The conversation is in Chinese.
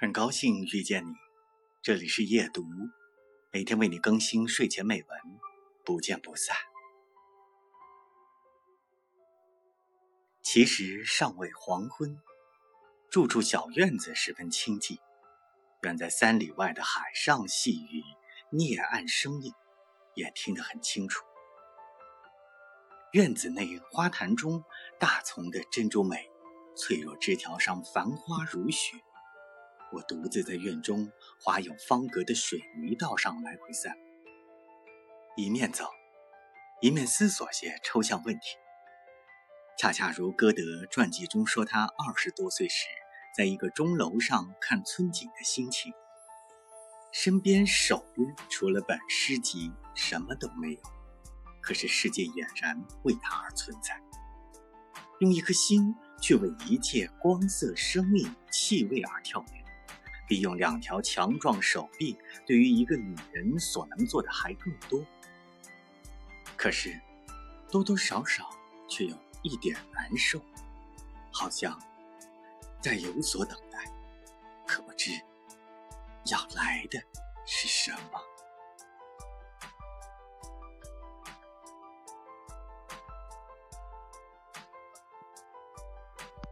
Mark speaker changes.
Speaker 1: 很高兴遇见你，这里是夜读，每天为你更新睡前美文，不见不散。其实尚未黄昏，住处小院子十分清静，远在三里外的海上细雨、涅岸声音，也听得很清楚。院子内花坛中大丛的珍珠美，脆弱枝条上繁花如雪。我独自在院中花有方格的水泥道上来回散，一面走，一面思索些抽象问题。恰恰如歌德传记中说，他二十多岁时，在一个钟楼上看春景的心情。身边手边除了本诗集，什么都没有，可是世界俨然为他而存在。用一颗心去为一切光色、生命、气味而跳跃。利用两条强壮手臂，对于一个女人所能做的还更多。可是，多多少少却有一点难受，好像在有所等待，可不知要来的是什么。